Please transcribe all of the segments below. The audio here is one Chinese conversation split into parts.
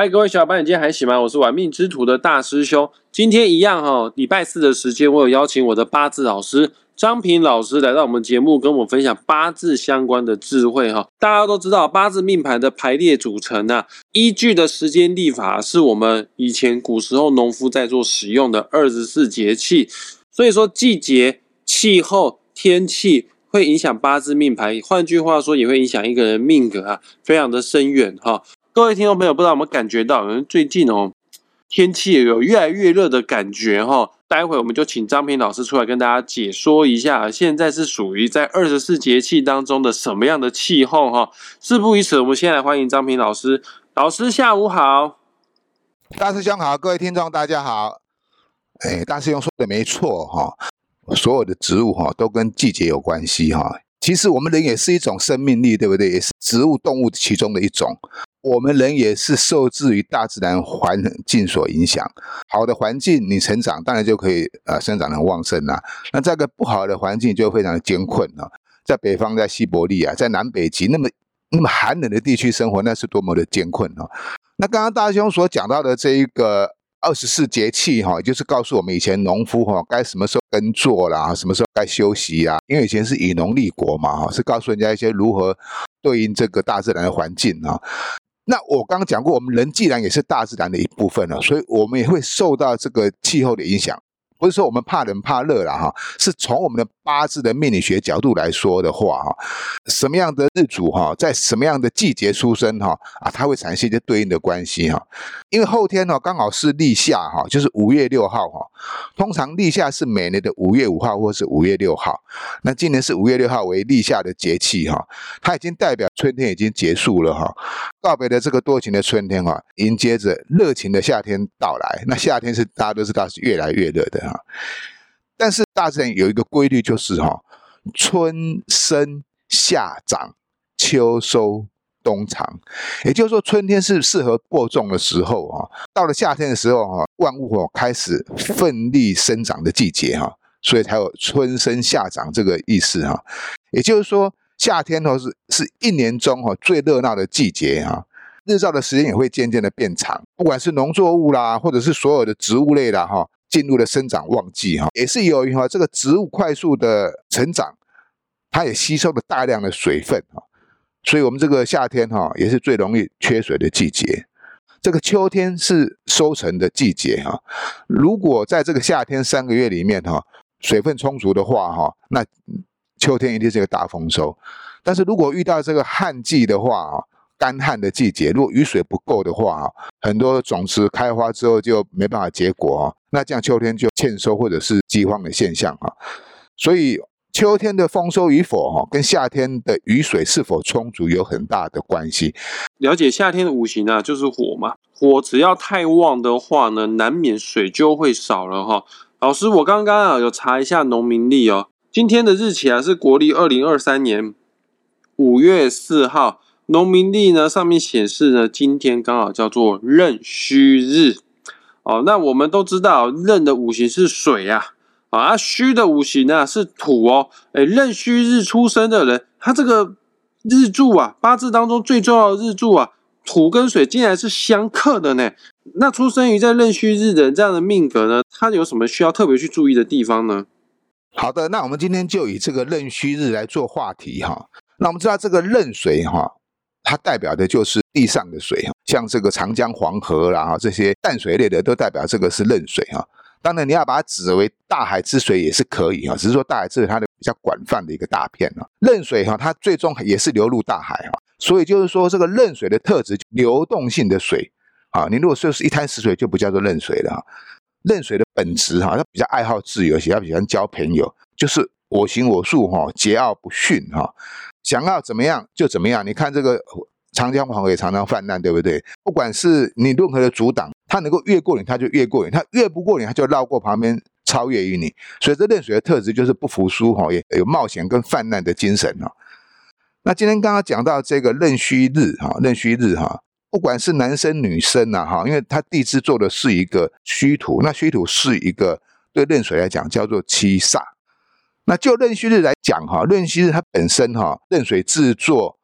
嗨，各位小伙伴，你今天还行吗？我是玩命之徒的大师兄。今天一样哈，礼拜四的时间，我有邀请我的八字老师张平老师来到我们节目，跟我们分享八字相关的智慧哈。大家都知道，八字命盘的排列组成呢，依据的时间历法是我们以前古时候农夫在做使用的二十四节气，所以说季节、气候、天气会影响八字命盘，换句话说，也会影响一个人命格啊，非常的深远哈。各位听众朋友，不知道有没有感觉到，最近哦，天气有越来越热的感觉哈。待会我们就请张平老师出来跟大家解说一下，现在是属于在二十四节气当中的什么样的气候哈。事不宜迟，我们先来欢迎张平老师。老师下午好，大师兄好，各位听众大家好。哎，大师兄说的没错哈，所有的植物哈都跟季节有关系哈。其实我们人也是一种生命力，对不对？也是植物、动物其中的一种。我们人也是受制于大自然环境所影响。好的环境，你成长当然就可以呃生长很旺盛啦。那这个不好的环境就非常的艰困啊。在北方，在西伯利亚，在南北极那么那么寒冷的地区生活，那是多么的艰困啊。那刚刚大兄所讲到的这一个二十四节气哈，就是告诉我们以前农夫哈该什么时候耕作啦，什么时候该休息啊。因为以前是以农立国嘛哈，是告诉人家一些如何对应这个大自然的环境啊。那我刚刚讲过，我们人既然也是大自然的一部分了，所以我们也会受到这个气候的影响。不是说我们怕冷怕热了哈，是从我们的八字的命理学角度来说的话哈，什么样的日主哈，在什么样的季节出生哈啊，它会产生一些对应的关系哈。因为后天呢刚好是立夏哈，就是五月六号哈。通常立夏是每年的五月五号或是五月六号，那今年是五月六号为立夏的节气哈，它已经代表春天已经结束了哈，告别的这个多情的春天哈，迎接着热情的夏天到来。那夏天是大家都知道是越来越热的。啊，但是大自然有一个规律，就是哈，春生夏长，秋收冬藏。也就是说，春天是适合播种的时候啊，到了夏天的时候哈，万物哦开始奋力生长的季节哈，所以才有春生夏长这个意思哈。也就是说，夏天哦是是一年中哈最热闹的季节哈，日照的时间也会渐渐的变长，不管是农作物啦，或者是所有的植物类的哈。进入了生长旺季哈，也是由于哈这个植物快速的成长，它也吸收了大量的水分哈，所以我们这个夏天哈也是最容易缺水的季节。这个秋天是收成的季节哈，如果在这个夏天三个月里面哈水分充足的话哈，那秋天一定是一个大丰收。但是如果遇到这个旱季的话啊。干旱的季节，如果雨水不够的话，很多种子开花之后就没办法结果那这样秋天就欠收或者是饥荒的现象啊。所以秋天的丰收与否哈，跟夏天的雨水是否充足有很大的关系。了解夏天的五行啊，就是火嘛，火只要太旺的话呢，难免水就会少了哈。老师，我刚刚啊有查一下农民历哦，今天的日期啊是国历二零二三年五月四号。农民历呢，上面显示呢，今天刚好叫做壬戌日哦。那我们都知道，壬的五行是水啊，啊，戌的五行呢是土哦。哎，壬戌日出生的人，他这个日柱啊，八字当中最重要的日柱啊，土跟水竟然是相克的呢。那出生于在壬戌日的人这样的命格呢，他有什么需要特别去注意的地方呢？好的，那我们今天就以这个壬戌日来做话题哈。那我们知道这个壬水哈。它代表的就是地上的水，像这个长江、黄河啦哈，这些淡水类的都代表这个是壬水哈。当然，你要把它指为大海之水也是可以哈，只是说大海之水它的比较广泛的一个大片啊。壬水哈，它最终也是流入大海哈，所以就是说这个壬水的特质，流动性的水啊。你如果说是一滩死水，就不叫做壬水了哈。壬水的本质哈，它比较爱好自由，且它比较交朋友，就是我行我素哈，桀骜不驯哈。想要怎么样就怎么样，你看这个长江黄河也常常泛滥，对不对？不管是你任何的阻挡，它能够越过你，它就越过你；它越不过你，它就绕过旁边，超越于你。所以这壬水的特质就是不服输哈，也有冒险跟泛滥的精神哈。那今天刚刚讲到这个壬戌日哈，壬戌日哈，不管是男生女生呐哈，因为它地支做的是一个戌土，那戌土是一个对壬水来讲叫做七煞。那就壬戌日来讲哈，壬戌日它本身哈，壬水制作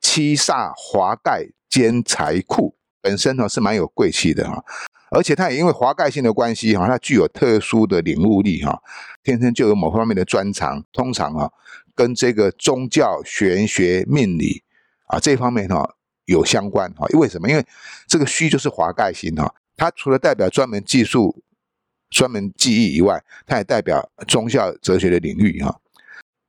七煞华盖兼财库，本身呢是蛮有贵气的哈，而且它也因为华盖性的关系哈，它具有特殊的领悟力哈，天生就有某方面的专长，通常啊跟这个宗教、玄学、命理啊这方面哈有相关哈。因为什么？因为这个虚就是华盖星哈，它除了代表专门技术、专门技艺以外，它也代表宗教、哲学的领域哈。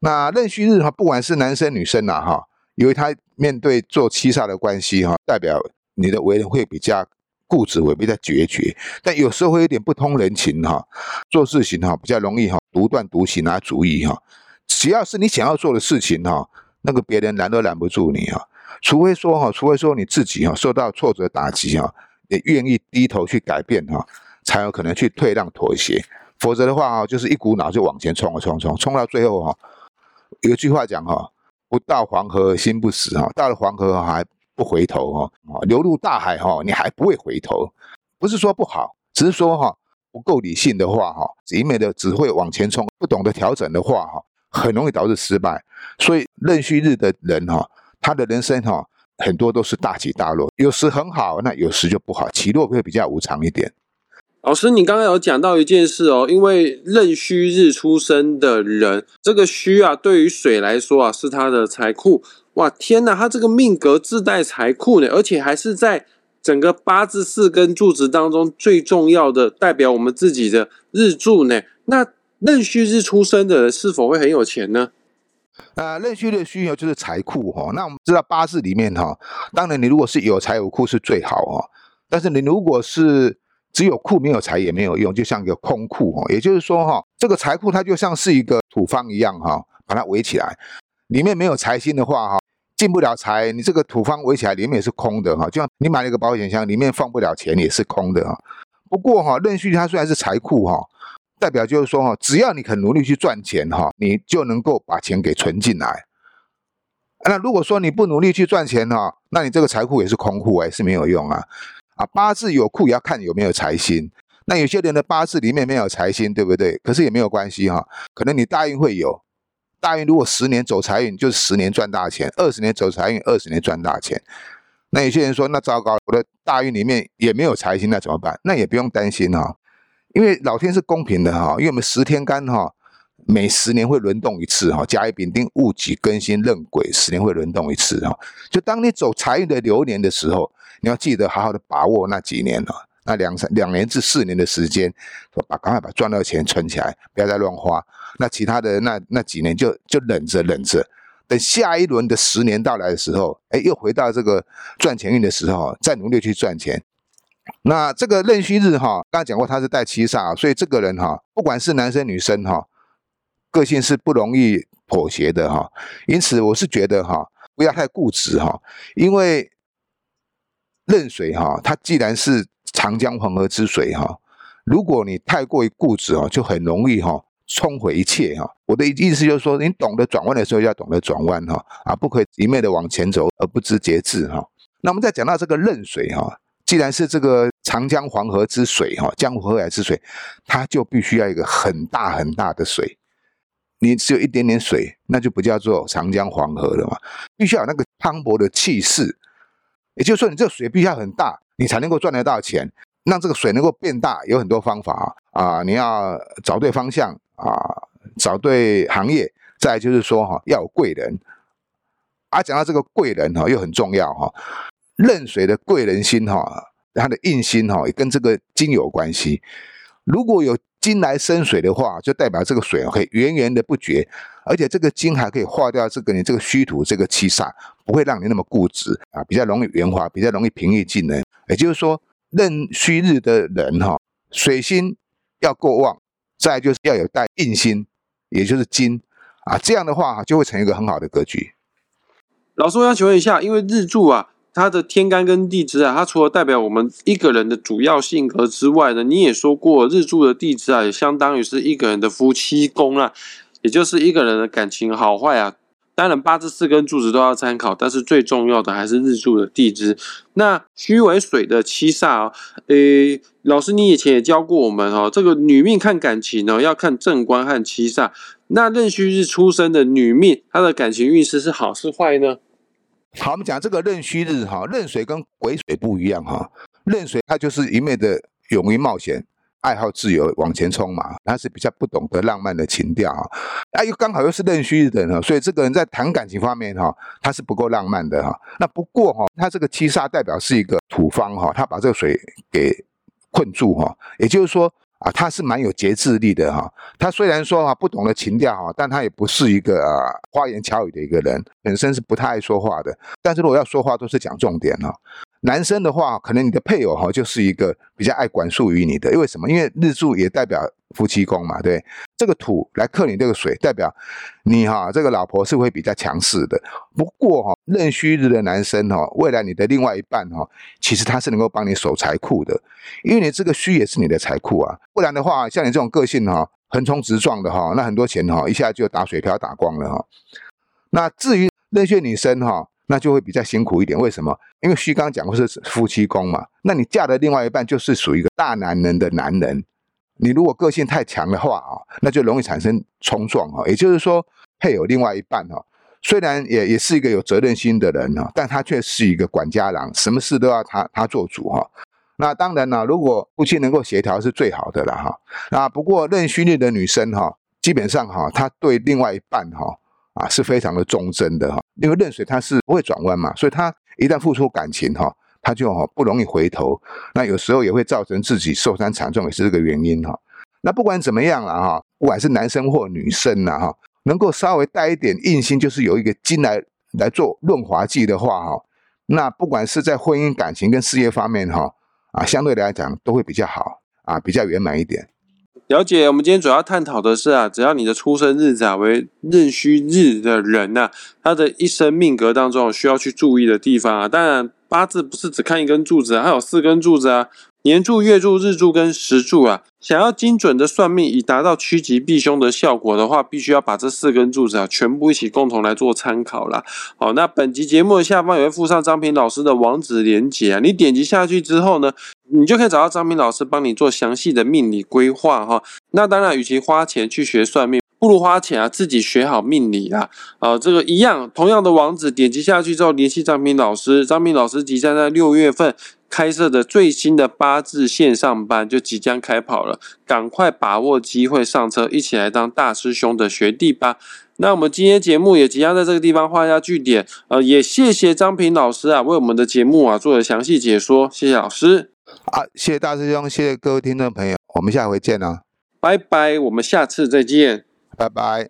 那壬戌日哈，不管是男生女生呐哈，因为他面对做七煞的关系哈，代表你的为人会比较固执，会比较决绝，但有时候会有点不通人情哈，做事情哈比较容易哈独断独行拿主意哈。只要是你想要做的事情哈，那个别人拦都拦不住你哈，除非说哈，除非说你自己哈受到挫折打击哈，也愿意低头去改变哈，才有可能去退让妥协，否则的话哈，就是一股脑就往前冲啊冲冲冲到最后哈。有句话讲哈，不到黄河心不死哈，到了黄河还不回头哈，流入大海哈，你还不会回头，不是说不好，只是说哈不够理性的话哈，一味的只会往前冲，不懂得调整的话哈，很容易导致失败。所以壬戌日的人哈，他的人生哈很多都是大起大落，有时很好，那有时就不好，起落会比较无常一点。老师，你刚刚有讲到一件事哦，因为壬戌日出生的人，这个戌啊，对于水来说啊，是他的财库。哇，天哪，他这个命格自带财库呢，而且还是在整个八字四根柱子当中最重要的，代表我们自己的日柱呢。那壬戌日出生的人是否会很有钱呢？啊，壬戌的戌就是财库哈。那我们知道八字里面哈，当然你如果是有财有库是最好哈，但是你如果是只有库没有财也没有用，就像一个空库哦。也就是说哈，这个财库它就像是一个土方一样哈，把它围起来，里面没有财星的话哈，进不了财。你这个土方围起来，里面也是空的哈。就像你买了一个保险箱，里面放不了钱，也是空的哈。不过哈，壬戌它虽然是财库哈，代表就是说哈，只要你肯努力去赚钱哈，你就能够把钱给存进来。那如果说你不努力去赚钱哈，那你这个财库也是空库，也是没有用啊。啊，八字有库也要看有没有财星。那有些人的八字里面没有财星，对不对？可是也没有关系哈。可能你大运会有，大运如果十年走财运，就是十年赚大钱；二十年走财运，二十年赚大钱。那有些人说，那糟糕，我的大运里面也没有财星，那怎么办？那也不用担心哈，因为老天是公平的哈。因为我们十天干哈，每十年会轮动一次哈。甲乙丙丁戊己庚辛壬癸，十年会轮动一次哈。就当你走财运的流年的时候。你要记得好好的把握那几年了，那两三两年至四年的时间，把赶快把赚到的钱存起来，不要再乱花。那其他的那那几年就就忍着忍着，等下一轮的十年到来的时候，哎，又回到这个赚钱运的时候，再努力去赚钱。那这个壬戌日哈，刚才讲过他是带七煞，所以这个人哈，不管是男生女生哈，个性是不容易妥协的哈。因此我是觉得哈，不要太固执哈，因为。壬水哈，它既然是长江黄河之水哈，如果你太过于固执哦，就很容易哈冲毁一切哈。我的意思就是说，你懂得转弯的时候要懂得转弯哈，啊，不可以一昧的往前走而不知节制哈。那我们再讲到这个壬水哈，既然是这个长江黄河之水哈，江湖河海之水，它就必须要一个很大很大的水。你只有一点点水，那就不叫做长江黄河了嘛，必须要有那个磅礴的气势。也就是说，你这个水必须要很大，你才能够赚得到钱。让这个水能够变大，有很多方法啊。你要找对方向啊，找对行业。再就是说哈，要有贵人。啊，讲到这个贵人哈，又很重要哈。壬水的贵人心哈，它的印心哈，也跟这个金有关系。如果有金来生水的话，就代表这个水可以源源的不绝，而且这个金还可以化掉这个你这个虚土这个七煞，不会让你那么固执啊，比较容易圆滑，比较容易平易近人。也就是说，壬戌日的人哈，水星要过旺，再就是要有带印星，也就是金啊，这样的话就会成一个很好的格局。老师，我想请问一下，因为日柱啊。它的天干跟地支啊，它除了代表我们一个人的主要性格之外呢，你也说过日柱的地支啊，也相当于是一个人的夫妻宫啊，也就是一个人的感情好坏啊。当然八字四根柱子都要参考，但是最重要的还是日柱的地支。那虚为水的七煞啊，诶，老师你以前也教过我们哦，这个女命看感情呢，要看正官和七煞。那壬戌日出生的女命，她的感情运势是好是坏呢？好，我们讲这个壬戌日哈，壬水跟癸水不一样哈，壬水它就是一面的勇于冒险。爱好自由，往前冲嘛，他是比较不懂得浪漫的情调啊，啊又刚好又是壬戌日的呢，所以这个人在谈感情方面哈，他是不够浪漫的哈。那不过哈，他这个七煞代表是一个土方哈，他把这个水给困住哈，也就是说啊，他是蛮有节制力的哈。他虽然说啊不懂得情调哈，但他也不是一个啊花言巧语的一个人，本身是不太爱说话的。但是如果要说话，都是讲重点哈。男生的话，可能你的配偶哈就是一个比较爱管束于你的，因为什么？因为日柱也代表夫妻宫嘛，对，这个土来克你这个水，代表你哈这个老婆是会比较强势的。不过哈，壬戌日的男生哈，未来你的另外一半哈，其实他是能够帮你守财库的，因为你这个戌也是你的财库啊。不然的话，像你这种个性哈，横冲直撞的哈，那很多钱哈一下就打水漂打光了哈。那至于壬戌女生哈。那就会比较辛苦一点，为什么？因为虚刚讲过是夫妻宫嘛，那你嫁的另外一半就是属于一个大男人的男人，你如果个性太强的话啊，那就容易产生冲撞哈。也就是说，配偶另外一半哈，虽然也也是一个有责任心的人哈，但他却是一个管家郎，什么事都要他他做主哈。那当然了，如果夫妻能够协调是最好的了哈。那不过任虚日的女生哈，基本上哈，她对另外一半哈。啊，是非常的忠贞的哈，因为壬水它是不会转弯嘛，所以他一旦付出感情哈，他就哈不容易回头。那有时候也会造成自己受伤惨重，也是这个原因哈。那不管怎么样了哈，不管是男生或女生呐哈，能够稍微带一点硬心，就是有一个金来来做润滑剂的话哈，那不管是在婚姻感情跟事业方面哈，啊，相对来讲都会比较好啊，比较圆满一点。了解，我们今天主要探讨的是啊，只要你的出生日子啊为壬戌日的人呐，他的一生命格当中需要去注意的地方啊。当然，八字不是只看一根柱子啊，还有四根柱子啊。年柱、月柱、日柱跟时柱啊，想要精准的算命，以达到趋吉避凶的效果的话，必须要把这四根柱子啊，全部一起共同来做参考啦。好，那本集节目的下方也会附上张平老师的网址连接啊，你点击下去之后呢，你就可以找到张平老师帮你做详细的命理规划哈。那当然，与其花钱去学算命，不如花钱啊自己学好命理啊。啊，这个一样，同样的网址点击下去之后，联系张平老师，张平老师即将在六月份。开设的最新的八字线上班就即将开跑了，赶快把握机会上车，一起来当大师兄的学弟吧！那我们今天节目也即将在这个地方画下句点，呃，也谢谢张平老师啊，为我们的节目啊做了详细解说，谢谢老师。好，谢谢大师兄，谢谢各位听众朋友，我们下回见啊，拜拜，我们下次再见，拜拜。